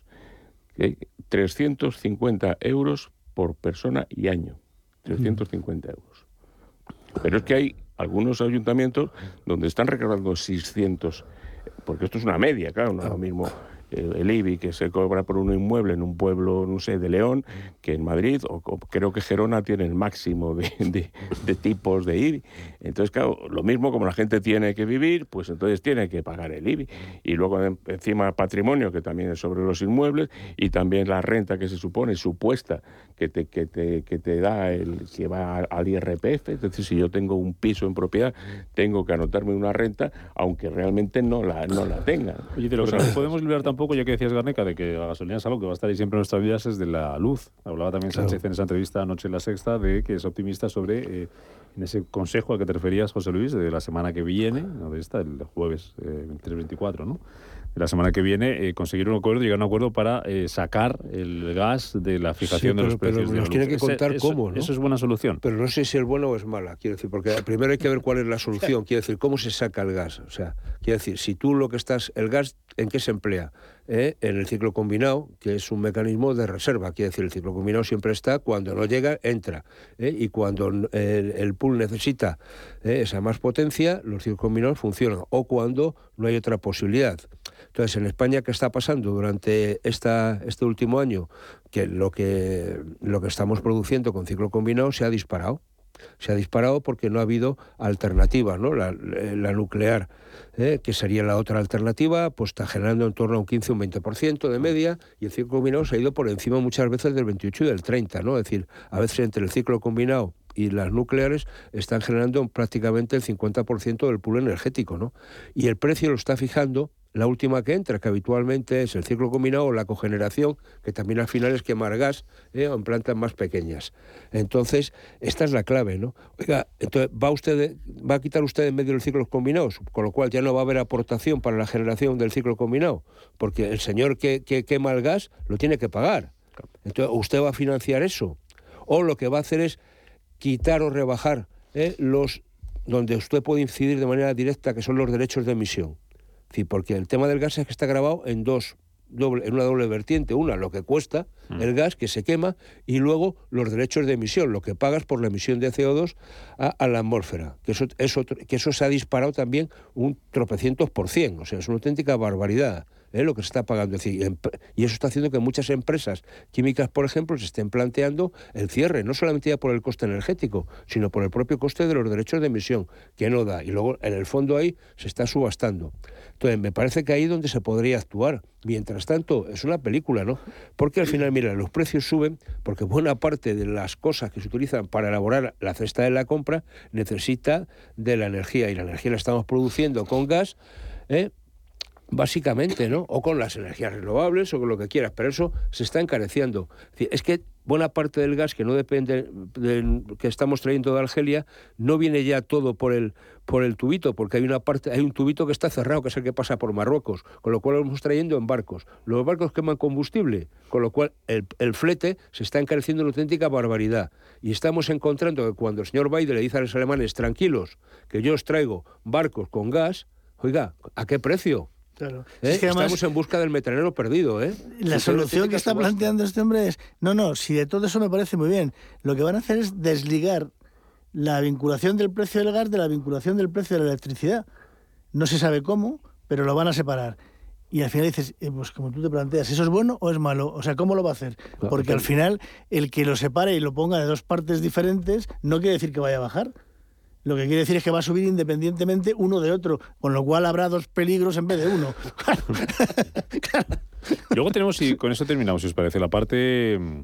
350 euros por persona y año. 350 euros. Pero es que hay algunos ayuntamientos donde están recaudando 600, porque esto es una media, claro, no es lo mismo el IBI que se cobra por un inmueble en un pueblo, no sé, de León, que en Madrid, o, creo que Gerona tiene el máximo de, tipos de IBI. Entonces, claro, lo mismo como la gente tiene que vivir, pues entonces tiene que pagar el IBI. Y luego encima patrimonio, que también es sobre los inmuebles, y también la renta que se supone supuesta que te, que te, que te da el que va al IRPF. Es decir, si yo tengo un piso en propiedad, tengo que anotarme una renta, aunque realmente no la, no la tenga.
Oye, de lo que no podemos liberar tampoco, [laughs] ya que decías, Garneca, de que la gasolina es algo que va a estar ahí siempre en nuestras vidas, es de la luz. Hablaba también Sánchez en esa entrevista anoche en La Sexta de que es optimista sobre, eh, en ese consejo al que te referías, José Luis, de la semana que viene, no de esta, el jueves eh, 23-24, ¿no? La semana que viene eh, conseguir un acuerdo, llegar a un acuerdo para eh, sacar el gas de la fijación de los precios.
Pero nos tiene que contar cómo, ¿no?
Eso es buena solución.
Pero no sé si es bueno o es mala, quiero decir, porque primero hay que ver cuál es la solución, quiero decir, cómo se saca el gas. O sea, quiero decir, si tú lo que estás, el gas, ¿en qué se emplea? ¿Eh? en el ciclo combinado, que es un mecanismo de reserva. Quiere decir, el ciclo combinado siempre está, cuando no llega, entra. Y cuando el, pool necesita esa más potencia, los ciclos combinados funcionan. O cuando no hay otra posibilidad. Entonces, en España, ¿qué está pasando durante esta, este último año? Que lo, que lo que estamos produciendo con ciclo combinado se ha disparado. Se ha disparado porque no ha habido alternativa, ¿no? La, nuclear, ¿eh? que sería la otra alternativa, pues está generando en torno a un 15 o un 20% de media y el ciclo combinado se ha ido por encima muchas veces del 28 y del 30, ¿no? Es decir, a veces entre el ciclo combinado y las nucleares están generando prácticamente el 50% del pool energético, ¿no? Y el precio lo está fijando la última que entra, que habitualmente es el ciclo combinado o la cogeneración, que también al final es quemar gas ¿eh? en plantas más pequeñas. Entonces, esta es la clave, ¿no? Oiga, entonces, ¿va, usted, ¿va a quitar usted en medio los ciclos combinados? Con lo cual ya no va a haber aportación para la generación del ciclo combinado, porque el señor que, quema el gas lo tiene que pagar. Entonces, ¿usted va a financiar eso? O lo que va a hacer es quitar o rebajar ¿eh? los donde usted puede incidir de manera directa, que son los derechos de emisión porque el tema del gas es que está grabado en dos doble, en una doble vertiente. Una, lo que cuesta mm. el gas que se quema, y luego los derechos de emisión, lo que pagas por la emisión de CO2 a, la atmósfera. Que eso, que eso se ha disparado también un tropecientos por cien. O sea, es una auténtica barbaridad. ¿Eh? lo que se está pagando. y eso está haciendo que muchas empresas químicas, por ejemplo, se estén planteando el cierre, no solamente ya por el coste energético, sino por el propio coste de los derechos de emisión, que no da. Y luego, en el fondo ahí, se está subastando. Entonces, me parece que ahí es donde se podría actuar. Mientras tanto, es una película, ¿no? Porque al final, mira, los precios suben porque buena parte de las cosas que se utilizan para elaborar la cesta de la compra necesita de la energía y la energía la estamos produciendo con gas. ¿eh? Básicamente, ¿no? O con las energías renovables o con lo que quieras, pero eso se está encareciendo. Es que buena parte del gas que no depende que estamos trayendo de Argelia no viene ya todo por el por el tubito, porque hay una parte, hay un tubito que está cerrado, que es el que pasa por Marruecos, con lo cual lo vamos trayendo en barcos. Los barcos queman combustible, con lo cual el, el flete se está encareciendo una auténtica barbaridad. Y estamos encontrando que cuando el señor Biden le dice a los alemanes, tranquilos, que yo os traigo barcos con gas, oiga, ¿a qué precio?
Claro.
¿Eh? Estamos en busca del metanero perdido, ¿eh?
La solución que está planteando este hombre es, no, no, si de todo eso me parece muy bien, lo que van a hacer es desligar la vinculación del precio del gas de la vinculación del precio de la electricidad. No se sabe cómo, pero lo van a separar. Y al final dices, eh, pues como tú te planteas, ¿eso es bueno o es malo? O sea, ¿cómo lo va a hacer? Porque al final el que lo separe y lo ponga de dos partes diferentes no quiere decir que vaya a bajar. Lo que quiere decir es que va a subir independientemente uno de otro, con lo cual habrá dos peligros en vez de uno. [laughs]
Luego tenemos, y con eso terminamos, si os parece, la parte mm,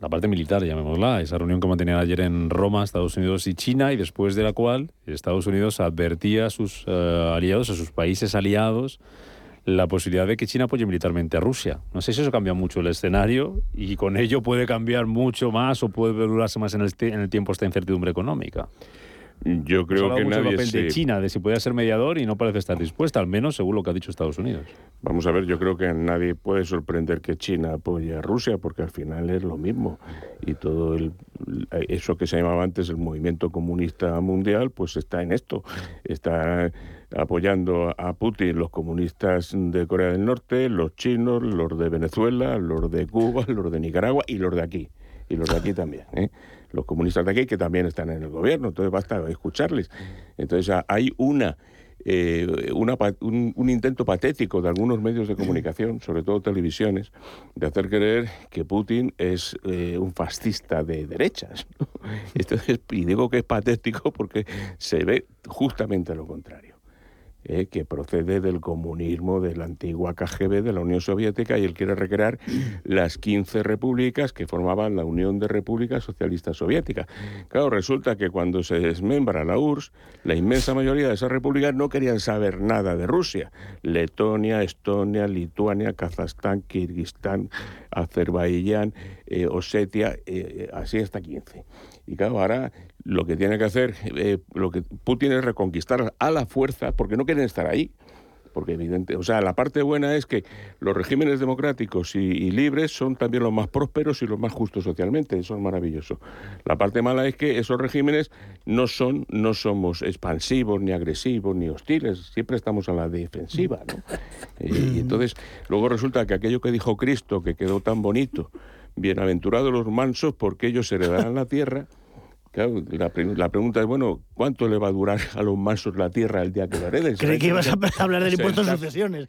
la parte militar, llamémosla, esa reunión que mantenían ayer en Roma, Estados Unidos y China, y después de la cual Estados Unidos advertía a sus eh, aliados, a sus países aliados, la posibilidad de que China apoye militarmente a Rusia. No sé si eso cambia mucho el escenario y con ello puede cambiar mucho más o puede durarse más en el, en el tiempo esta incertidumbre económica.
Yo creo que nadie
el papel de China, de si puede ser mediador y no parece estar dispuesta, al menos según lo que ha dicho Estados Unidos.
Vamos a ver, yo creo que nadie puede sorprender que China apoye a Rusia, porque al final es lo mismo. Y todo el, eso que se llamaba antes el movimiento comunista mundial, pues está en esto. Está apoyando a Putin los comunistas de Corea del Norte, los chinos, los de Venezuela, los de Cuba, [laughs] los de Nicaragua y los de aquí. Y los de aquí también. ¿eh? Los comunistas de aquí que también están en el gobierno, entonces basta escucharles. Entonces hay una eh, un, intento patético de algunos medios de comunicación, sobre todo televisiones, de hacer creer que Putin es eh, un fascista de derechas. Entonces, y digo que es patético porque se ve justamente lo contrario. Eh, que procede del comunismo de la antigua KGB de la Unión Soviética y él quiere recrear las 15 repúblicas que formaban la Unión de Repúblicas Socialistas Soviéticas. Claro, resulta que cuando se desmembra la URSS, la inmensa mayoría de esas repúblicas no querían saber nada de Rusia. Letonia, Estonia, Lituania, Kazajstán, Kirguistán, Azerbaiyán, eh, Osetia, eh, así hasta 15. Y claro, ahora lo que tiene que hacer, eh, lo que Putin es reconquistar a la fuerza, porque no quieren estar ahí. Porque evidente, o sea, la parte buena es que los regímenes democráticos y, libres son también los más prósperos y los más justos socialmente, eso es maravilloso. La parte mala es que esos regímenes no son, no somos expansivos, ni agresivos, ni hostiles, siempre estamos a la defensiva, ¿no? [laughs] Eh, y entonces, luego resulta que aquello que dijo Cristo, que quedó tan bonito, bienaventurados los mansos porque ellos heredarán la tierra, la, pregunta es, bueno, ¿cuánto le va a durar a los mansos la tierra el día que lo hereden?
Creí que ibas a hablar del impuesto de sucesiones.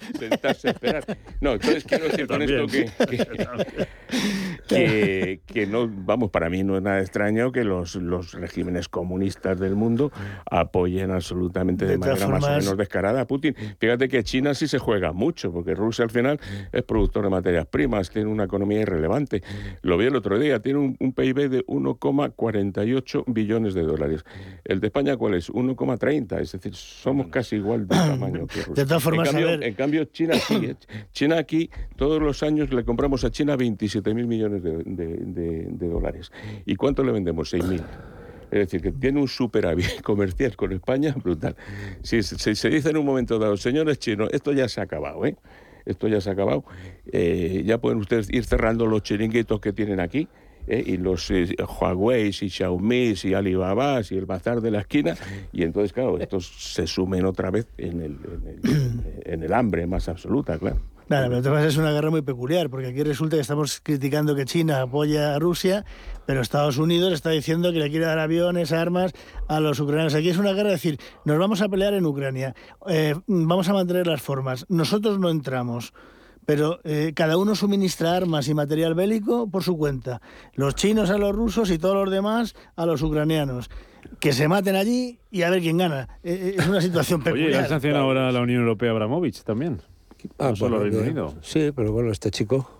esperar. No, entonces quiero decir con esto [laughs] que, que, no, vamos, para mí no es nada extraño que los, los regímenes comunistas del mundo apoyen absolutamente de, manera más o menos descarada a Putin. Fíjate que China sí se juega mucho, porque Rusia al final es productor de materias primas, tiene una economía irrelevante. Lo vi el otro día, tiene un, un PIB de 1,48 billones de dólares. ¿El de España cuál es? 1,30, es decir, somos casi igual de tamaño que [laughs] Rusia.
De todas formas,
en cambio, China [coughs] sí. ¿eh? China aquí, todos los años le compramos a China 27 mil millones de, dólares. ¿Y cuánto le vendemos? 6 mil. Es decir, que tiene un superávit [laughs] comercial con España brutal. Si se, dice en un momento dado, señores chinos, esto ya se ha acabado, ¿eh? Esto ya se ha acabado. Eh, ya pueden ustedes ir cerrando los chiringuitos que tienen aquí ¿eh? y los eh, Huawei y Xiaomi y Alibaba y el bazar de la esquina, y entonces, claro, estos se sumen otra vez en el, en el, [clears throat] hambre más absoluta, claro.
Claro, pero además es una guerra muy peculiar, porque aquí resulta que estamos criticando que China apoya a Rusia, pero Estados Unidos está diciendo que le quiere dar aviones, armas a los ucranianos. Aquí es una guerra, es decir, nos vamos a pelear en Ucrania, eh, vamos a mantener las formas, nosotros no entramos pero eh, cada uno suministra armas y material bélico por su cuenta. Los chinos a los rusos y todos los demás a los ucranianos. Que se maten allí y a ver quién gana. Eh, eh, es una situación [laughs] peculiar.
Oye, ¿ha sancionado ahora la Unión Europea Abramovich también?
Ah, no solo Reino Unido. Sí, pero bueno, este chico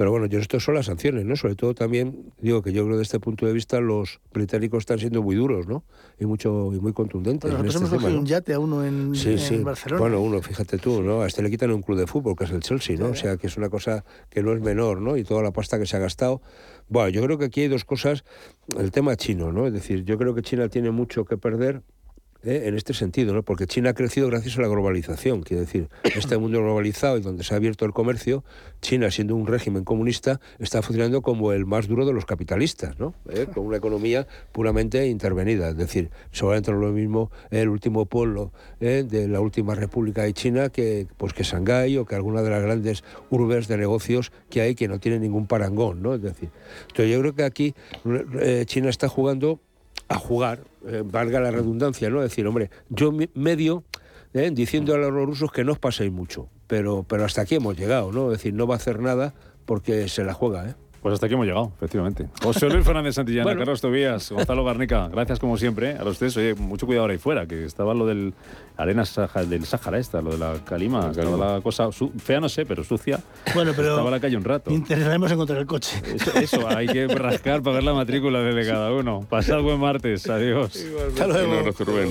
pero bueno, yo esto son las sanciones, ¿no? Sobre todo también digo que yo creo que desde este punto de vista los británicos están siendo muy duros, ¿no? Y mucho y muy contundentes.
Bueno, nosotros este hemos un yate a uno en, sí, sí. Barcelona.
Bueno, uno, fíjate tú, ¿no? A este le quitan un club de fútbol, que es el Chelsea, ¿no? O sea, que es una cosa que no es menor, ¿no? Y toda la pasta que se ha gastado. Bueno, yo creo que aquí hay dos cosas. El tema chino, ¿no? Es decir, yo creo que China tiene mucho que perder ¿eh? en este sentido, ¿no? porque China ha crecido gracias a la globalización, quiere decir, este mundo globalizado y donde se ha abierto el comercio, China, siendo un régimen comunista, está funcionando como el más duro de los capitalistas, ¿no? ¿Eh? con una economía puramente intervenida, es decir, seguramente lo mismo el último polo ¿eh? de la última república de China que, pues, que Shanghái o que alguna de las grandes urbes de negocios que hay que no tienen ningún parangón, ¿no? Es decir, entonces yo creo que aquí China está jugando a jugar, eh, valga la redundancia, ¿no? Decir, hombre, yo medio eh, diciendo a los rusos que no os paséis mucho, pero, pero hasta aquí hemos llegado, ¿no? Es decir, no va a hacer nada porque se la juega, ¿eh?
Pues hasta aquí hemos llegado, efectivamente. José Luis Fernández Santillana, [laughs] Carlos Tobías, Gonzalo Garnica, gracias como siempre. A los tres, oye, mucho cuidado ahora ahí fuera, que estaba lo del arena del Sáhara esta, lo de la calima, estaba la cosa fea no sé, pero sucia.
Bueno, pero
estaba la calle un rato.
Intentaremos encontrar el coche.
Eso, hay que rascar para ver la matrícula de cada uno. Pasad buen martes, adiós.
Hasta luego.
Rubén.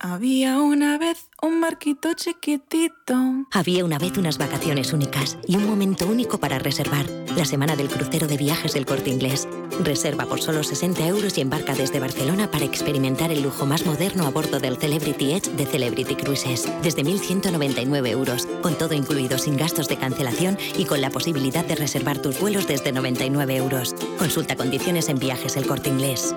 Había una vez un barquito chiquitito.
Había una vez unas vacaciones únicas y un momento único para reservar. La semana del crucero de viajes del corte inglés. Reserva por solo 60 euros y embarca desde Barcelona para experimentar el lujo más moderno a bordo del Celebrity Edge de Celebrity Cruises. Desde 1.199 euros, con todo incluido sin gastos de cancelación y con la posibilidad de reservar tus vuelos desde 99 euros. Consulta condiciones en viajes el corte inglés.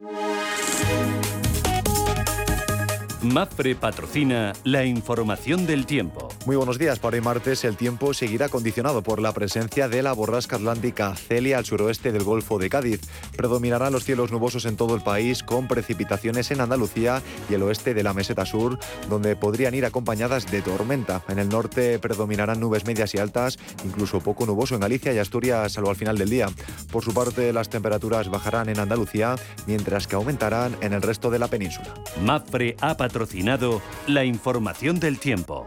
you Mafre patrocina la información del tiempo.
Muy buenos días. Para hoy martes el tiempo seguirá condicionado por la presencia de la borrasca atlántica Celia al suroeste del Golfo de Cádiz. Predominarán los cielos nubosos en todo el país con precipitaciones en Andalucía y el oeste de la meseta sur, donde podrían ir acompañadas de tormenta. En el norte predominarán nubes medias y altas, incluso poco nuboso en Galicia y Asturias, salvo al final del día. Por su parte, las temperaturas bajarán en Andalucía, mientras que aumentarán en el resto de la península.
Mafre ha patrocinado la información del tiempo.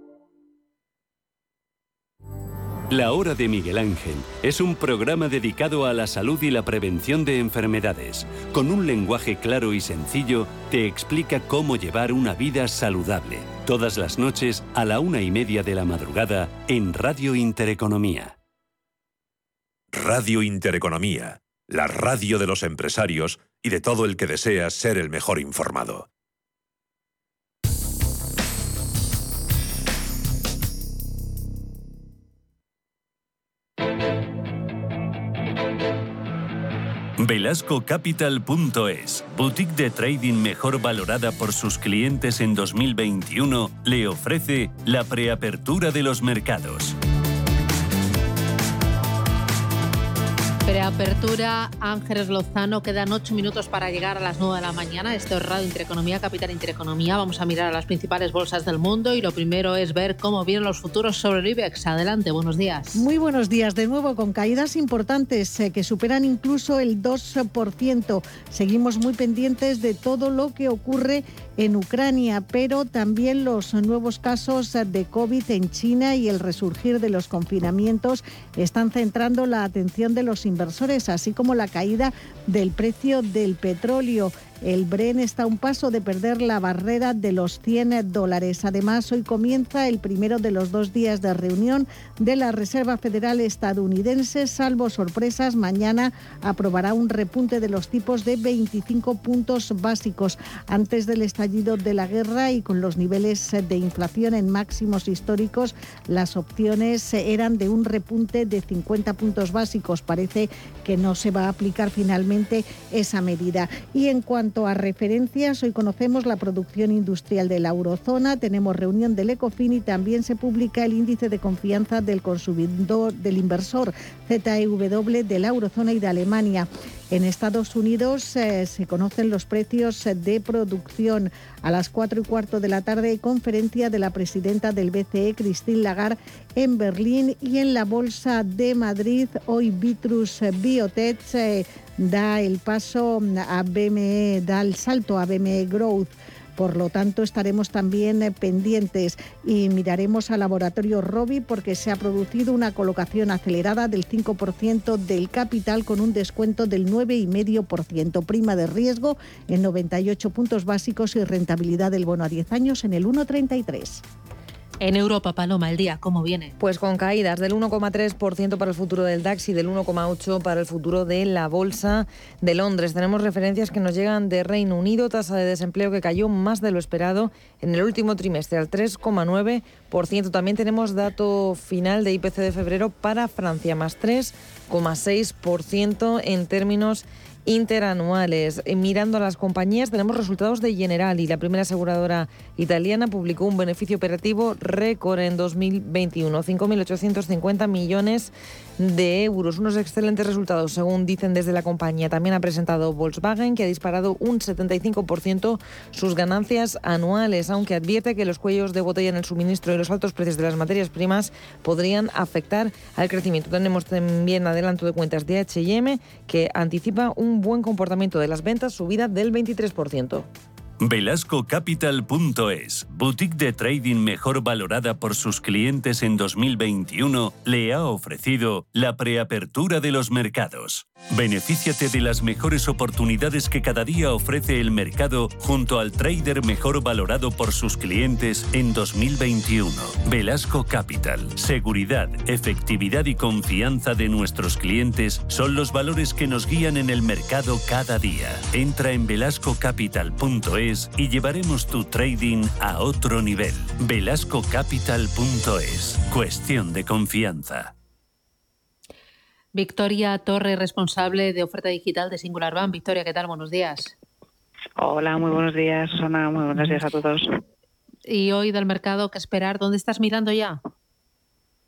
La Hora de Miguel Ángel es un programa dedicado a la salud y la prevención de enfermedades. Con un lenguaje claro y sencillo, te explica cómo llevar una vida saludable. Todas las noches a la una y media de la madrugada en Radio Intereconomía.
Radio Intereconomía, la radio de los empresarios y de todo el que desea ser el mejor informado.
VelascoCapital.es, boutique de trading mejor valorada por sus clientes en 2021, le ofrece la preapertura de los mercados.
Preapertura, Ángeles Lozano, quedan ocho minutos para llegar a las nueve de la mañana. Esto es Radio Intereconomía, Capital Intereconomía. Vamos a mirar a las principales bolsas del mundo y lo primero es ver cómo vienen los futuros sobre el IBEX. Adelante, buenos días.
Muy buenos días, de nuevo con caídas importantes eh, que superan incluso el 2%. Seguimos muy pendientes de todo lo que ocurre en Ucrania, pero también los nuevos casos de COVID en China y el resurgir de los confinamientos están centrando la atención de los inversores, así como la caída del precio del petróleo. El Bren está a un paso de perder la barrera de los 100 dólares. Además, hoy comienza el primero de los dos días de reunión de la Reserva Federal estadounidense. Salvo sorpresas, mañana aprobará un repunte de los tipos de 25 puntos básicos. Antes del estallido de la guerra y con los niveles de inflación en máximos históricos, las opciones eran de un repunte de 50 puntos básicos. Parece que no se va a aplicar finalmente esa medida. Y en cuanto a referencias, hoy conocemos la producción industrial de la eurozona, tenemos reunión del ECOFIN y también se publica el índice de confianza del consumidor, del inversor ZEW de la eurozona y de Alemania. En Estados Unidos eh, se conocen los precios de producción. A las cuatro y cuarto de la tarde, conferencia de la presidenta del BCE, Christine Lagarde, en Berlín y en la Bolsa de Madrid. Hoy Vitrus Biotech eh, da el paso a BME, da el salto a BME Growth. Por lo tanto, estaremos también eh, pendientes y miraremos al laboratorio Robi porque se ha producido una colocación acelerada del 5% del capital con un descuento del 9,5%. Prima de riesgo en 98 puntos básicos y rentabilidad del bono a 10 años en el 1,33.
En Europa, Paloma, el día, ¿cómo viene?
Pues con caídas del 1,3% para el futuro del DAX y del 1,8% para el futuro de la Bolsa de Londres. Tenemos referencias que nos llegan de Reino Unido, tasa de desempleo que cayó más de lo esperado en el último trimestre, al 3,9%. También tenemos dato final de IPC de febrero para Francia, más 3,6% en términos interanuales. Eh, mirando a las compañías, tenemos resultados de General y la primera aseguradora italiana publicó un beneficio operativo récord en 2021, 5.850 millones de euros. Unos excelentes resultados, según dicen desde la compañía. También ha presentado Volkswagen, que ha disparado un 75% sus ganancias anuales, aunque advierte que los cuellos de botella en el suministro y los altos precios de las materias primas podrían afectar al crecimiento. Tenemos también adelanto de cuentas de H&M, que anticipa un buen comportamiento de las ventas, subida del 23%.
VelascoCapital.es, boutique de trading mejor valorada por sus clientes en 2021, le ha ofrecido la preapertura de los mercados. Benefíciate de las mejores oportunidades que cada día ofrece el mercado junto al trader mejor valorado por sus clientes en 2021. Velasco Capital. Seguridad, efectividad y confianza de nuestros clientes son los valores que nos guían en el mercado cada día. Entra en velascocapital.es y llevaremos tu trading a otro nivel. Velascocapital.es. Cuestión de confianza.
Victoria Torre, responsable de oferta digital de Singular Bank. Victoria, ¿qué tal? Buenos días.
Hola, muy buenos días, Susana. Muy buenos días a todos.
Y hoy del mercado, ¿qué esperar? ¿Dónde estás mirando ya?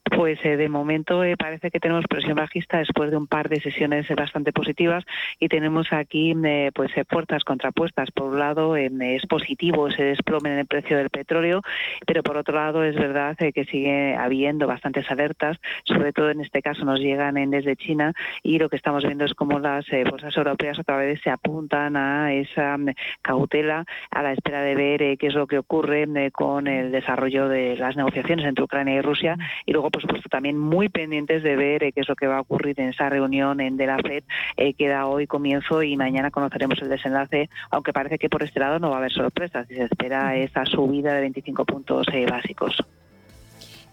Pues eh, de momento eh, parece que tenemos presión bajista después de un par de sesiones eh, bastante positivas y tenemos aquí pues puertas contrapuestas. Por un lado es positivo ese desplome en el precio del petróleo, pero por otro lado es verdad que sigue habiendo bastantes alertas, sobre todo en este caso nos llegan desde China y lo que estamos viendo es cómo las bolsas europeas otra vez se apuntan a esa cautela a la espera de ver qué es lo que ocurre con el desarrollo de las negociaciones entre Ucrania y Rusia y luego por supuesto, también muy pendientes de ver eh, qué es lo que va a ocurrir en esa reunión en de la FED eh, que da hoy comienzo y mañana conoceremos el desenlace, aunque parece que por este lado no va a haber sorpresas y se espera esa subida de 25 puntos eh, básicos.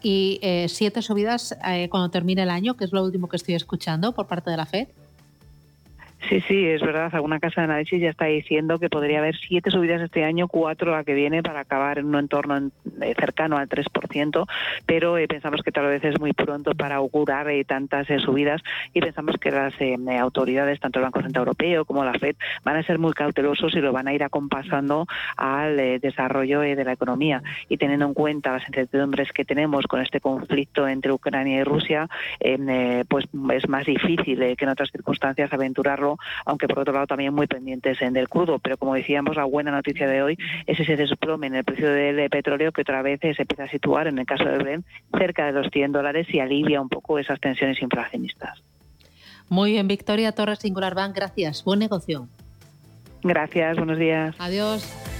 Y siete subidas cuando termine el año, que es lo último que estoy escuchando por parte de la FED.
Sí, sí, es verdad. Alguna casa de análisis ya está diciendo que podría haber siete subidas este año, cuatro la que viene para acabar en un entorno eh, cercano al 3%, pero eh, pensamos que tal vez es muy pronto para augurar eh, tantas subidas y pensamos que las autoridades, tanto el Banco Central Europeo como la FED, van a ser muy cautelosos y lo van a ir acompasando al desarrollo de la economía. Y teniendo en cuenta las incertidumbres que tenemos con este conflicto entre Ucrania y Rusia, pues es más difícil que en otras circunstancias aventurarlo aunque por otro lado también muy pendientes en del crudo. Pero como decíamos, la buena noticia de hoy es ese desplome en el precio del petróleo que otra vez se empieza a situar, en el caso de Brent, cerca de los 100 dólares y alivia un poco esas tensiones inflacionistas.
Muy bien, Victoria Torres Singular Bank, gracias. Buen negocio.
Gracias, buenos días.
Adiós.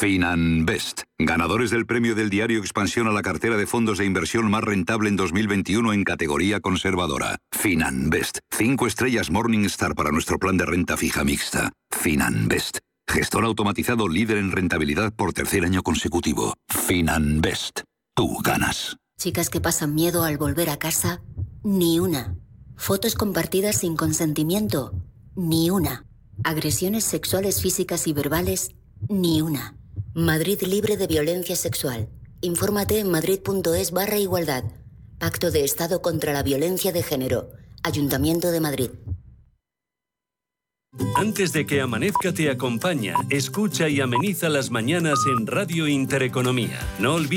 Finanbest, ganadores del premio del diario Expansión a la cartera de fondos de inversión más rentable en 2021 en categoría conservadora. Finanbest, cinco estrellas Morningstar para nuestro plan de renta fija mixta. Finanbest, gestor automatizado líder en rentabilidad por tercer año consecutivo. Finanbest, tú ganas.
Chicas que pasan miedo al volver a casa, ni una. Fotos compartidas sin consentimiento, ni una. Agresiones sexuales físicas y verbales, ni una. Madrid libre de violencia sexual. Infórmate en madrid.es barra igualdad. Pacto de Estado contra la Violencia de Género. Ayuntamiento de Madrid.
Antes de que amanezca te acompaña, escucha y ameniza las mañanas en Radio Intereconomía. No olvides